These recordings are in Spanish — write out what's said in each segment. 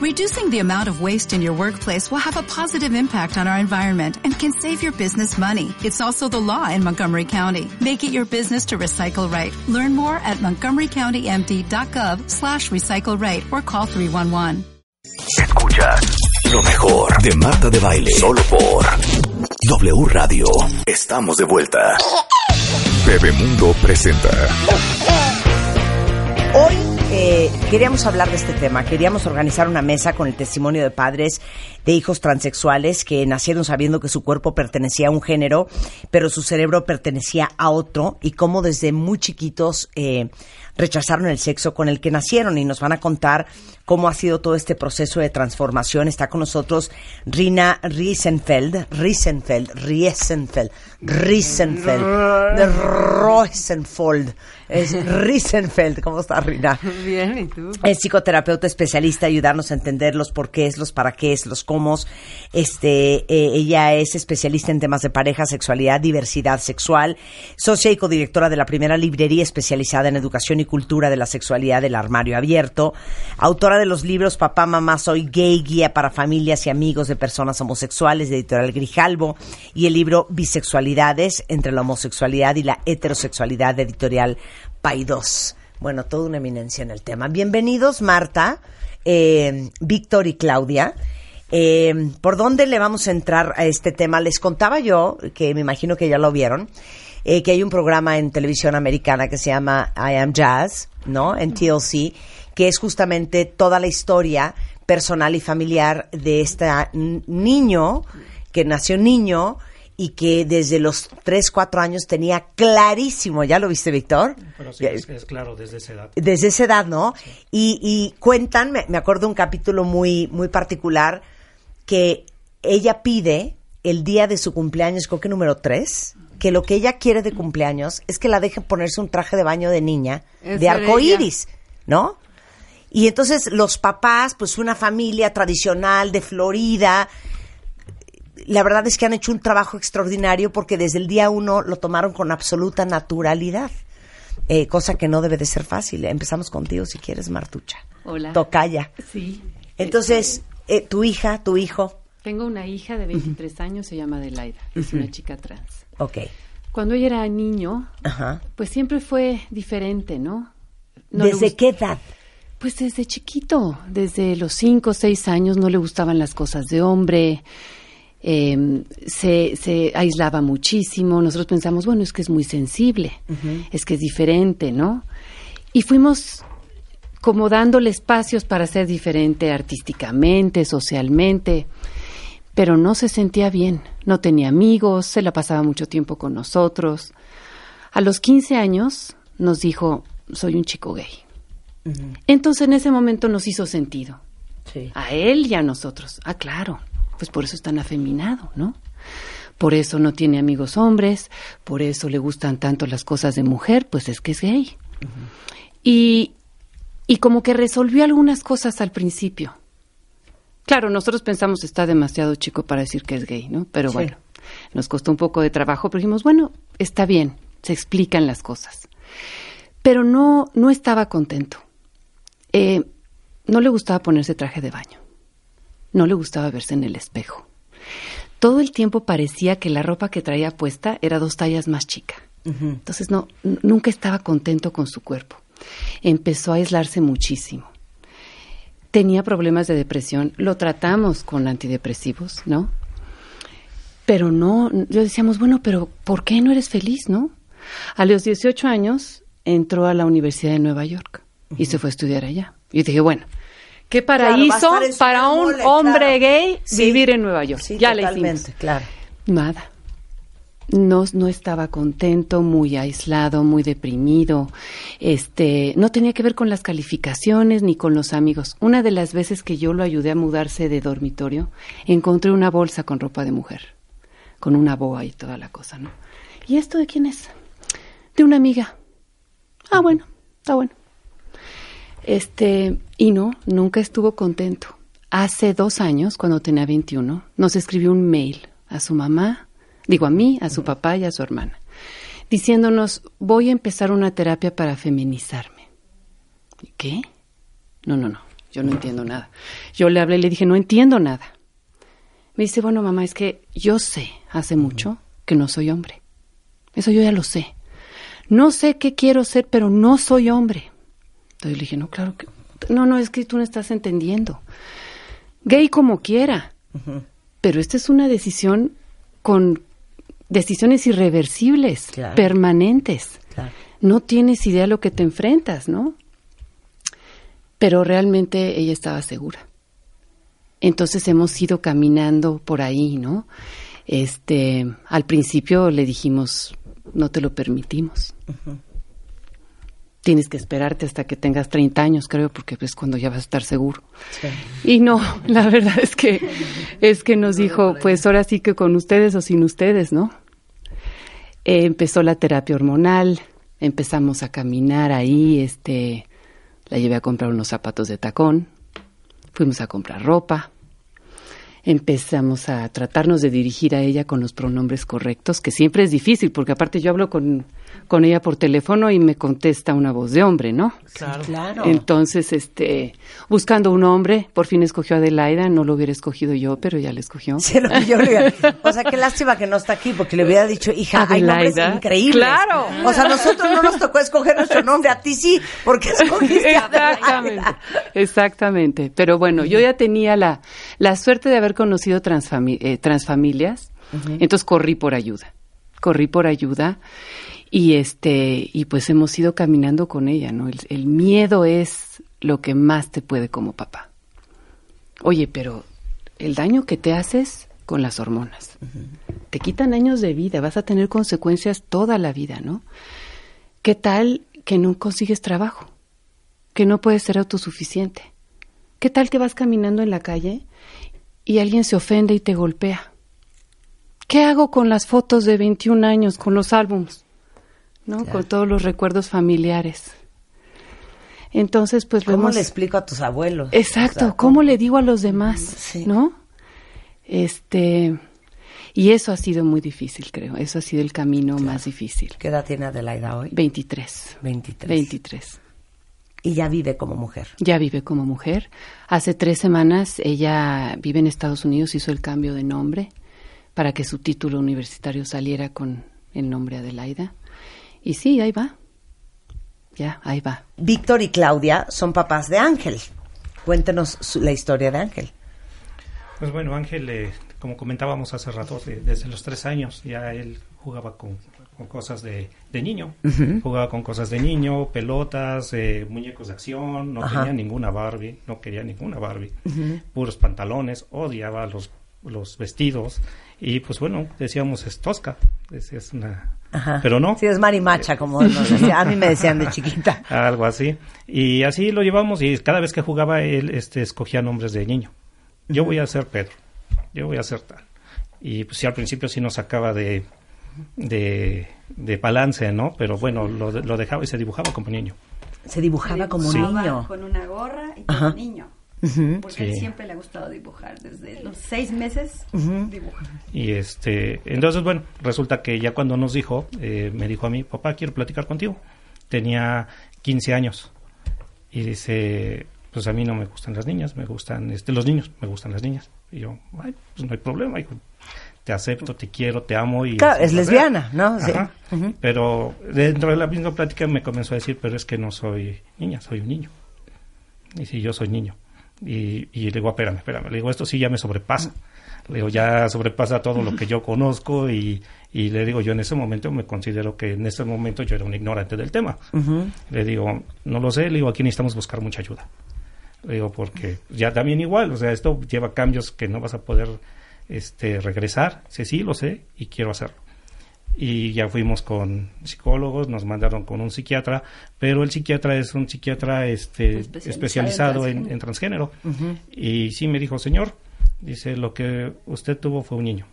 Reducing the amount of waste in your workplace will have a positive impact on our environment and can save your business money. It's also the law in Montgomery County. Make it your business to recycle right. Learn more at montgomerycountymd.gov slash recycle right or call 311. Escuchas lo mejor de Marta de Baile. Solo por W Radio. Estamos de vuelta. Bebemundo presenta. Hoy eh, queríamos hablar de este tema, queríamos organizar una mesa con el testimonio de padres de hijos transexuales que nacieron sabiendo que su cuerpo pertenecía a un género, pero su cerebro pertenecía a otro y cómo desde muy chiquitos eh, rechazaron el sexo con el que nacieron y nos van a contar cómo ha sido todo este proceso de transformación. Está con nosotros Rina Riesenfeld, Riesenfeld, Riesenfeld, Riesenfeld, de Rosenfold. Es Riesenfeld. ¿Cómo estás, Rina? Bien, ¿y tú? Es psicoterapeuta especialista, ayudarnos a entender los porqués, los para qué, los cómo. Este, eh, ella es especialista en temas de pareja, sexualidad, diversidad sexual, socia y codirectora de la primera librería especializada en educación y cultura de la sexualidad del armario abierto, autora de los libros Papá, Mamá, Soy Gay, Guía para Familias y Amigos de Personas Homosexuales de Editorial Grijalbo y el libro Bisexualidades entre la homosexualidad y la heterosexualidad de Editorial Paidós. Bueno, toda una eminencia en el tema. Bienvenidos, Marta, eh, Víctor y Claudia. Eh, ¿Por dónde le vamos a entrar a este tema? Les contaba yo, que me imagino que ya lo vieron, eh, que hay un programa en televisión americana que se llama I Am Jazz, ¿no? En TLC, que es justamente toda la historia personal y familiar de este niño, que nació niño, y que desde los 3, 4 años tenía clarísimo, ¿ya lo viste, Víctor? Pero sí, es, es, claro, desde esa edad. Desde esa edad, ¿no? Y, y cuentan, me, me, acuerdo un capítulo muy, muy particular, que ella pide el día de su cumpleaños, creo que número 3, que lo que ella quiere de cumpleaños es que la dejen ponerse un traje de baño de niña, de arco iris, ¿no? Y entonces los papás, pues una familia tradicional de Florida, la verdad es que han hecho un trabajo extraordinario porque desde el día uno lo tomaron con absoluta naturalidad. Eh, cosa que no debe de ser fácil. Empezamos contigo si quieres, Martucha. Hola. Tocaya. Sí. Entonces, eh, tu hija, tu hijo. Tengo una hija de 23 años, se llama Adelaida, es una chica trans. Ok. Cuando ella era niño, Ajá. pues siempre fue diferente, ¿no? no ¿Desde qué edad? Pues desde chiquito, desde los 5 o 6 años no le gustaban las cosas de hombre, eh, se, se, aislaba muchísimo. Nosotros pensamos, bueno, es que es muy sensible, uh -huh. es que es diferente, ¿no? Y fuimos como dándole espacios para ser diferente artísticamente, socialmente, pero no se sentía bien, no tenía amigos, se la pasaba mucho tiempo con nosotros. A los 15 años nos dijo, soy un chico gay. Uh -huh. Entonces en ese momento nos hizo sentido. Sí. A él y a nosotros. Ah, claro pues por eso es tan afeminado, ¿no? Por eso no tiene amigos hombres, por eso le gustan tanto las cosas de mujer, pues es que es gay. Uh -huh. Y, y como que resolvió algunas cosas al principio. Claro, nosotros pensamos está demasiado chico para decir que es gay, ¿no? Pero sí. bueno, nos costó un poco de trabajo, pero dijimos, bueno, está bien, se explican las cosas. Pero no, no estaba contento. Eh, no le gustaba ponerse traje de baño no le gustaba verse en el espejo. Todo el tiempo parecía que la ropa que traía puesta era dos tallas más chica. Uh -huh. Entonces no, nunca estaba contento con su cuerpo. Empezó a aislarse muchísimo. Tenía problemas de depresión. Lo tratamos con antidepresivos, ¿no? Pero no, yo decíamos, bueno, pero ¿por qué no eres feliz, no? A los 18 años entró a la Universidad de Nueva York uh -huh. y se fue a estudiar allá. Y dije, bueno, Qué paraíso claro, para un mole, hombre claro. gay sí. vivir en Nueva York. Sí, ya totalmente, le hicimos. claro. Nada. No, no estaba contento, muy aislado, muy deprimido. Este, no tenía que ver con las calificaciones ni con los amigos. Una de las veces que yo lo ayudé a mudarse de dormitorio, encontré una bolsa con ropa de mujer, con una boa y toda la cosa, ¿no? ¿Y esto de quién es? De una amiga. Ah, bueno, está bueno. Este, y no, nunca estuvo contento. Hace dos años, cuando tenía 21, nos escribió un mail a su mamá, digo a mí, a su papá y a su hermana, diciéndonos, voy a empezar una terapia para feminizarme. ¿Qué? No, no, no. yo no entiendo nada. Yo le hablé y le dije, no entiendo nada. Me dice, bueno, mamá, es que yo sé hace mucho que no soy hombre. Eso yo ya lo sé. No sé qué quiero ser, pero no soy hombre. Entonces le dije, no, claro que... No, no, es que tú no estás entendiendo. Gay como quiera. Pero esta es una decisión con decisiones irreversibles, Claro. permanentes. Claro. No tienes idea a lo que te enfrentas, ¿no? Pero realmente ella estaba segura. Entonces hemos ido caminando por ahí, ¿no? Este, al principio le dijimos, no te lo permitimos. Tienes que esperarte hasta que tengas 30 años, creo, porque es cuando ya vas a estar seguro. Y no, la verdad es que es que nos dijo, pues ahora sí que con ustedes o sin ustedes, ¿no? Eh, empezó la terapia hormonal, empezamos a caminar ahí, este, la llevé a comprar unos zapatos de tacón, fuimos a comprar ropa, empezamos a tratarnos de dirigir a ella con los pronombres correctos, que siempre es difícil, porque aparte yo hablo con, con ella por teléfono y me contesta una voz de hombre, ¿no? Claro. claro. Entonces, este, buscando un hombre, por fin escogió a Adelaida, no lo hubiera escogido yo, pero ya le escogió. Sí, lo yo le O sea, qué lástima que no está aquí, porque le hubiera dicho, hija, hay nombres Adelaida. increíbles. Claro. O sea, a nosotros no nos tocó escoger nuestro nombre, a ti sí, porque escogiste a Exactamente, Adelaida. exactamente. Pero bueno, yo ya tenía la, la suerte de haber conocido transfami- eh, transfamilias, entonces corrí por ayuda, corrí por ayuda y este y pues hemos ido caminando con ella, ¿no? El, el miedo es lo que más te puede como papá. Oye, pero el daño que te haces con las hormonas, te quitan años de vida, vas a tener consecuencias toda la vida, ¿no? ¿Qué tal que no consigues trabajo? Que no puedes ser autosuficiente. ¿Qué tal que vas caminando en la calle y alguien se ofende y te golpea? ¿Qué hago con las fotos de 21 años, con los álbums? ¿No? Con todos los recuerdos familiares. Entonces, pues ¿Cómo le explico a tus abuelos? Exacto, O sea, ¿cómo le digo a los demás? Sí. ¿No? Este, y eso ha sido muy difícil, creo. Eso ha sido el camino más difícil. ¿Qué edad tiene Adelaida hoy? 23. 23. 23. Y ya vive como mujer. Ya vive como mujer. Hace tres semanas ella vive en Estados Unidos, hizo el cambio de nombre para que su título universitario saliera con el nombre Adelaida. Y sí, ahí va. Ya, ahí va. Víctor y Claudia son papás de Ángel. Cuéntenos su- la historia de Ángel. Pues bueno, Ángel, eh, como comentábamos hace rato, de- desde los tres años ya él jugaba con, con cosas de, de niño. Jugaba con cosas de niño, pelotas, eh, muñecos de acción, no Ajá. tenía ninguna Barbie, no quería ninguna Barbie. Puros pantalones, odiaba los, los vestidos. Y pues bueno, decíamos es tosca, es, es una... Ajá. Pero no. Sí, es marimacha, como nos decía. A mí me decían de chiquita. Algo así. Y así lo llevamos y cada vez que jugaba él este, escogía nombres de niño. Yo voy a ser Pedro, yo voy a ser tal. Y pues sí, al principio sí nos sacaba de, de, de balance, ¿no? Pero bueno, lo, de- lo dejaba y se dibujaba como niño. Se dibujaba como un Dibujaba niño. Con una gorra y como Ajá. niño. Porque Sí. él siempre le ha gustado dibujar. Desde los seis meses dibuja. Y este, entonces, bueno, resulta que ya cuando nos dijo, eh, me dijo a mí, papá, quiero platicar contigo. Tenía 15 años. Y dice, pues a mí no me gustan las niñas, me gustan este, los niños, me gustan las niñas. Y yo, ay, pues no hay problema, hijo. Te acepto, te quiero, te amo. y Claro, es va a ser". lesbiana, ¿no? Sí. Ajá. Pero dentro de la misma plática me comenzó a decir, pero es que no soy niña, soy un niño. Y si yo soy niño. Y, y le digo, espérame, espérame. Le digo, esto sí ya me sobrepasa. Le digo, ya sobrepasa todo lo que yo conozco y, y le digo, yo en ese momento me considero que en ese momento yo era un ignorante del tema. Le digo, no lo sé, le digo, aquí necesitamos buscar mucha ayuda. Le digo, porque ya también igual, o sea, esto lleva cambios que no vas a poder este, regresar. Sí, sí, lo sé y quiero hacerlo y ya fuimos con psicólogos, nos mandaron con un psiquiatra, pero el psiquiatra es un psiquiatra este, Especializado especializado en en, en transgénero. Y sí me dijo, señor, dice, lo que usted tuvo fue un niño.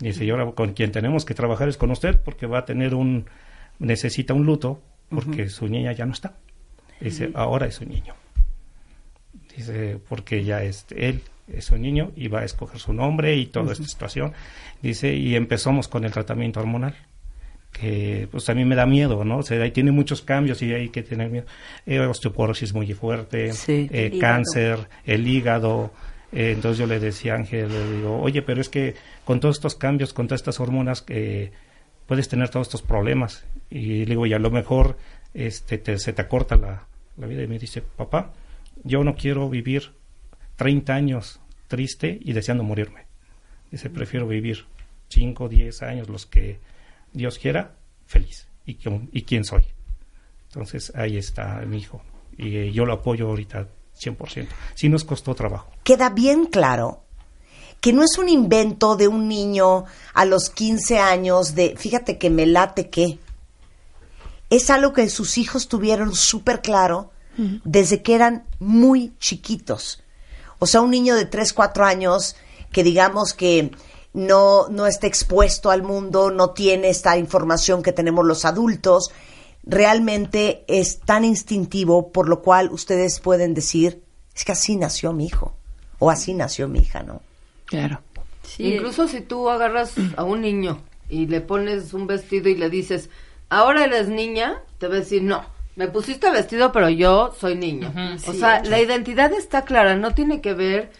Dice, y ahora con quien tenemos que trabajar es con usted porque va a tener un, necesita un luto porque su niña ya no está. Dice, ahora es un niño. Dice, porque ya es él es un niño y va a escoger su nombre y toda esta situación. Dice, y empezamos con el tratamiento hormonal. que pues a mí me da miedo, ¿no? O sea, ahí tiene muchos cambios y hay que tener miedo. Eh, osteoporosis muy fuerte, Sí. eh, El cáncer, el hígado. Eh, entonces yo le decía a Ángel, le digo, oye, pero es que con todos estos cambios, con todas estas hormonas, puedes tener todos estos problemas. Y le digo, y a lo mejor este, te- se te acorta la, la vida. Y me dice, papá, yo no quiero vivir 30 años triste y deseando morirme. Dice, prefiero vivir 5, 10 años, los que Dios quiera, feliz. ¿Y, quién- y quién soy? Entonces ahí está mi hijo. Y eh, yo lo apoyo ahorita 100%. Sí nos costó trabajo. queda bien claro que no es un invento de un niño a los 15 años de, fíjate que me late que. Es algo que sus hijos tuvieron súper claro desde que eran muy chiquitos. O sea, un niño de 3, 4 años que digamos que no, no está expuesto al mundo, no tiene esta información que tenemos los adultos, realmente es tan instintivo por lo cual ustedes pueden decir, es que así nació mi hijo o así nació mi hija, ¿no? Claro. Sí. Incluso si tú agarras a un niño y le pones un vestido y le dices, ahora eres niña, te va a decir, no, me pusiste vestido, pero yo soy niño. o sea, la identidad está clara, no tiene que ver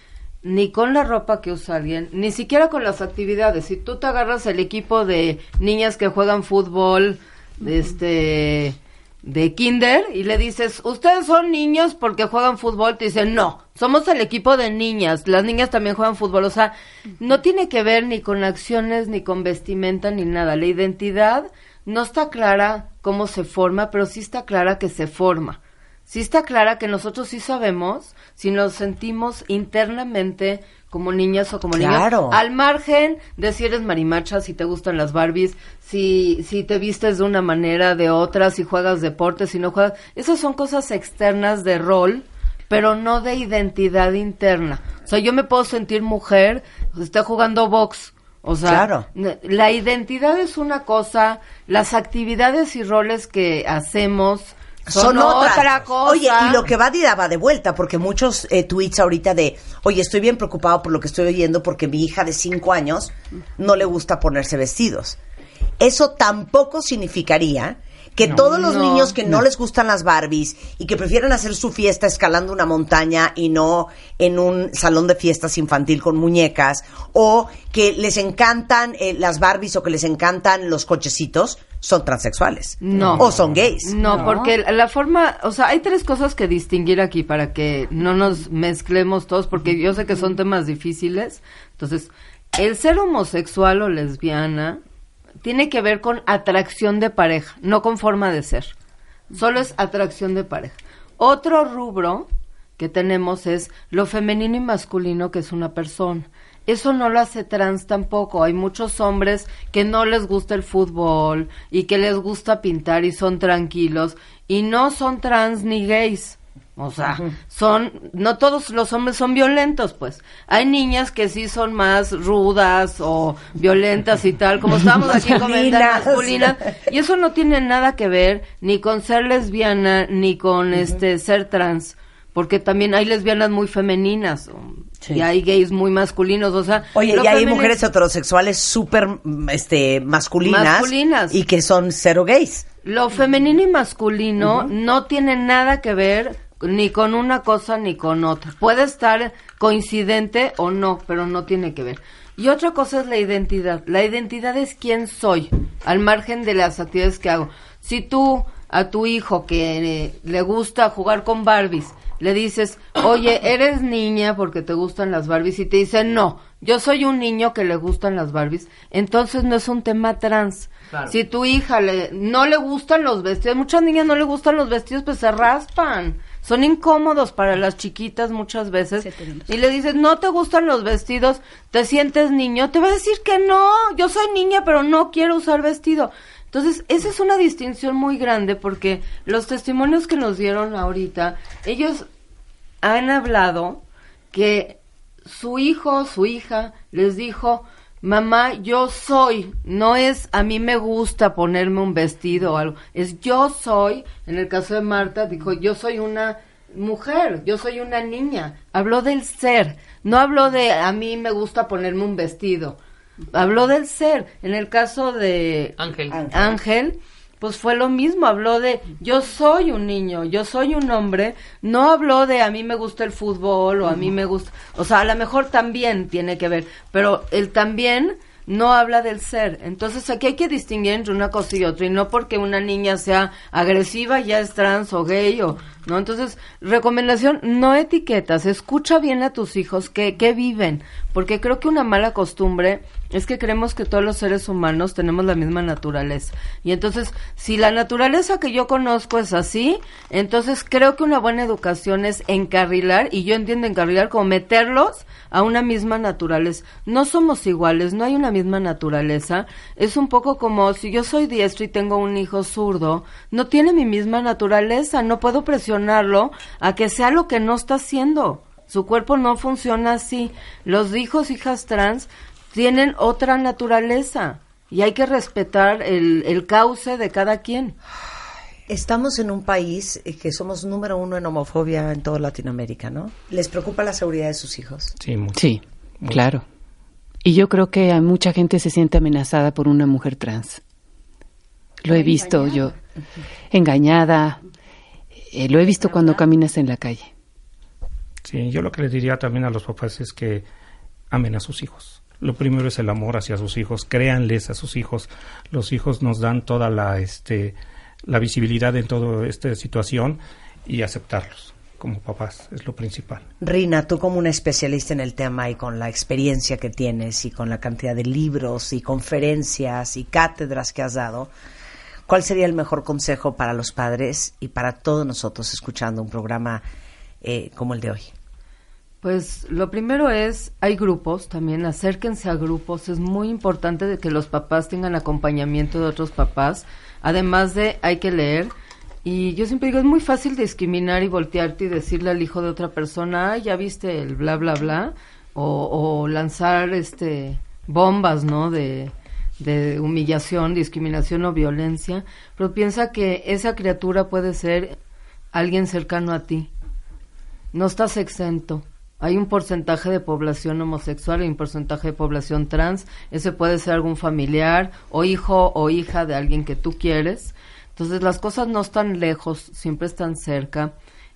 ni con la ropa que usa alguien, ni siquiera con las actividades. Si tú te agarras el equipo de niñas que juegan fútbol, de este de kinder y le dices, ustedes son niños porque juegan fútbol, te dicen, no, somos el equipo de niñas, las niñas también juegan fútbol, o sea, no tiene que ver ni con acciones, ni con vestimenta, ni nada, la identidad no está clara cómo se forma, pero sí está clara que se forma, sí está clara que nosotros sí sabemos si nos sentimos internamente como niñas o como Claro. niños, al margen de si eres marimacha, si te gustan las Barbies, si, si te vistes de una manera, de otra, si juegas deportes, si no juegas, esas son cosas externas de rol, pero no de identidad interna. O sea, yo me puedo sentir mujer, esté jugando box. O sea, Claro. la identidad es una cosa, las actividades y roles que hacemos son, otra cosa. Oye, y lo que va de va de vuelta, porque muchos eh, tweets ahorita de, oye, estoy bien preocupado por lo que estoy oyendo porque mi hija de cinco años no le gusta ponerse vestidos. Eso tampoco significaría que todos los No, niños que no. les gustan las Barbies y que prefieren hacer su fiesta escalando una montaña y no en un salón de fiestas infantil con muñecas, o que les encantan eh, las Barbies o que les encantan los cochecitos, son transexuales. No. O son gays. No, porque la forma, o sea, hay tres cosas que distinguir aquí para que no nos mezclemos todos, porque yo sé que son temas difíciles. Entonces, el ser homosexual o lesbiana tiene que ver con atracción de pareja, no con forma de ser. Solo es atracción de pareja. Otro rubro que tenemos es lo femenino y masculino, que es una persona. Eso no lo hace trans tampoco. Hay muchos hombres que no les gusta el fútbol y que les gusta pintar y son tranquilos y no son trans ni gays. O sea, son, no todos los hombres son violentos, pues. Hay niñas que sí son más rudas o violentas y tal, como estábamos aquí comentando, Masculinas. Y eso no tiene nada que ver ni con ser lesbiana ni con este ser trans, porque también hay lesbianas muy femeninas Sí. y hay gays muy masculinos, o sea, Oye, y hay mujeres heterosexuales súper este, masculinas, Masculinas. y que son cero gays. Lo femenino y masculino no tiene nada que ver ni con una cosa ni con otra. Puede estar coincidente o no, pero no tiene que ver. Y otra cosa es la identidad. La identidad es quién soy, al margen de las actividades que hago. Si tú a tu hijo que eh, le gusta jugar con Barbies, le dices, oye, eres niña porque te gustan las Barbies, y te dice, no, yo soy un niño que le gustan las Barbies, entonces no es un tema trans. Si tu hija le, no le gustan los vestidos, muchas niñas no le gustan los vestidos, pues se raspan. Son incómodos para las chiquitas muchas veces. Y le dices, no te gustan los vestidos, te sientes niño, te va a decir que no, yo soy niña, pero no quiero usar vestido. Entonces, esa es una distinción muy grande porque los testimonios que nos dieron ahorita, ellos han hablado que su hijo, su hija, les dijo, mamá, yo soy, no es a mí me gusta ponerme un vestido o algo, es yo soy, en el caso de Marta, dijo, yo soy una mujer, yo soy una niña, habló del ser, no habló de a mí me gusta ponerme un vestido. habló del ser. En el caso de Ángel. Ángel, pues fue lo mismo, habló de yo soy un niño, yo soy un hombre, no habló de a mí me gusta el fútbol o a mí me gusta, o sea, a lo mejor también tiene que ver, pero el también no habla del ser. Entonces aquí hay que distinguir entre una cosa y otra y no porque una niña sea agresiva ya es trans o gay o no. Entonces, recomendación, no etiquetas, escucha bien a tus hijos que, que viven, porque creo que una mala costumbre es que creemos que todos los seres humanos tenemos la misma naturaleza. Y entonces, si la naturaleza que yo conozco es así, entonces creo que una buena educación es encarrilar, y yo entiendo encarrilar como meterlos a una misma naturaleza. No somos iguales, no hay una misma naturaleza. Es un poco como si yo soy diestro y tengo un hijo zurdo, no tiene mi misma naturaleza, no puedo a que sea lo que no está haciendo. Su cuerpo no funciona así. Los hijos, hijas trans tienen otra naturaleza y hay que respetar el, el cauce de cada quien. Estamos en un país eh, que somos número uno en homofobia en toda Latinoamérica, ¿no? ¿Les preocupa la seguridad de sus hijos? Sí, mucho. Sí, Mucho. claro. Y yo creo que a mucha gente se siente amenazada por una mujer trans. Lo he visto yo, engañada. Eh, lo he visto cuando caminas en la calle. Sí, yo lo que les diría también a los papás es que amen a sus hijos. Lo primero es el amor hacia sus hijos, créanles a sus hijos. Los hijos nos dan toda la este la visibilidad en toda esta situación y aceptarlos como papás es lo principal. Rina, tú como una especialista en el tema y con la experiencia que tienes y con la cantidad de libros y conferencias y cátedras que has dado, ¿cuál sería el mejor consejo para los padres y para todos nosotros escuchando un programa eh, como el de hoy? Pues lo primero es, hay grupos también, acérquense a grupos, es muy importante de que los papás tengan acompañamiento de otros papás, además de hay que leer, y yo siempre digo, es muy fácil discriminar y voltearte y decirle al hijo de otra persona, "Ay, ya viste el bla, bla, bla, o, o lanzar este bombas, ¿no? De, de humillación, discriminación o violencia, pero piensa que esa criatura puede ser alguien cercano a ti. No estás exento. Hay un porcentaje de población homosexual y un porcentaje de población trans. Ese puede ser algún familiar o hijo o hija de alguien que tú quieres. Entonces las cosas no están lejos, siempre están cerca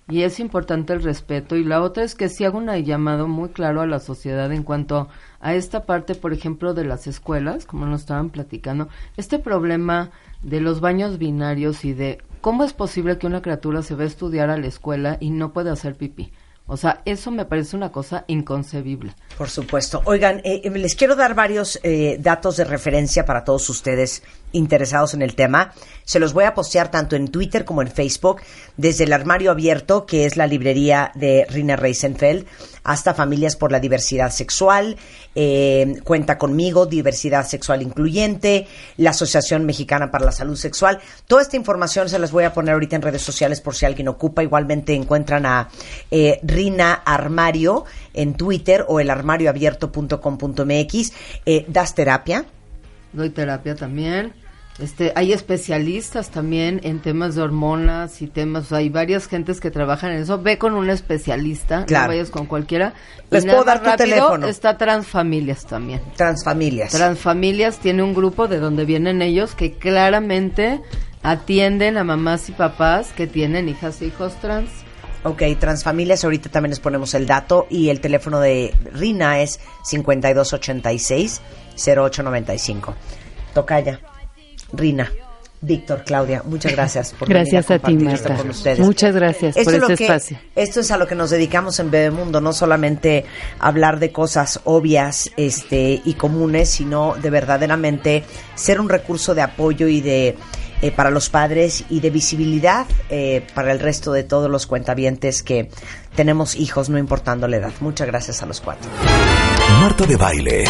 y es importante el respeto. Y la otra es que sí hago un llamado muy claro a la sociedad en cuanto a esta parte, por ejemplo, de las escuelas, como nos estaban platicando, este problema de los baños binarios y de cómo es posible que una criatura se va a estudiar a la escuela y no puede hacer pipí. O sea, eso me parece una cosa inconcebible. Por supuesto. Oigan, eh, eh, les quiero dar varios eh, datos de referencia para todos ustedes interesados en el tema. Se los voy a postear tanto en Twitter como en Facebook, desde el armario abierto, que es la librería de Rina Reisenfeld, hasta Familias por la Diversidad Sexual, eh, Cuenta conmigo, Diversidad Sexual Incluyente, la Asociación Mexicana para la Salud Sexual. Toda esta información se las voy a poner ahorita en redes sociales por si alguien ocupa. Igualmente encuentran a eh, Rina Armario en Twitter o el armarioabierto.com.mx. Eh, ¿Das terapia? Doy terapia también. Este, hay especialistas también en temas de hormonas y temas, o sea, hay varias gentes que trabajan en eso. Ve con un especialista, Claro. no vayas con cualquiera. Les puedo dar tu rápido, teléfono. Está Transfamilias también. Transfamilias. Transfamilias tiene un grupo de donde vienen ellos que claramente atienden a mamás y papás que tienen hijas e hijos trans. Ok, Transfamilias, ahorita también les ponemos el dato y el teléfono de Rina es 5286-0895. Tocaya, Rina, Víctor, Claudia, muchas gracias por Gracias venir a ti, compartir esto Marta. con ustedes. Muchas gracias Esto por es lo este que- espacio. Esto es a lo que nos dedicamos en Bebemundo, no solamente hablar de cosas obvias este, y comunes, sino de verdaderamente ser un recurso de apoyo y de eh, para los padres y de visibilidad eh, para el resto de todos los cuentavientes que tenemos hijos, no importando la edad. Muchas gracias a los cuatro. Marta de baile.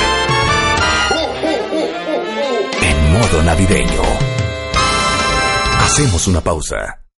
Modo navideño. Hacemos una pausa.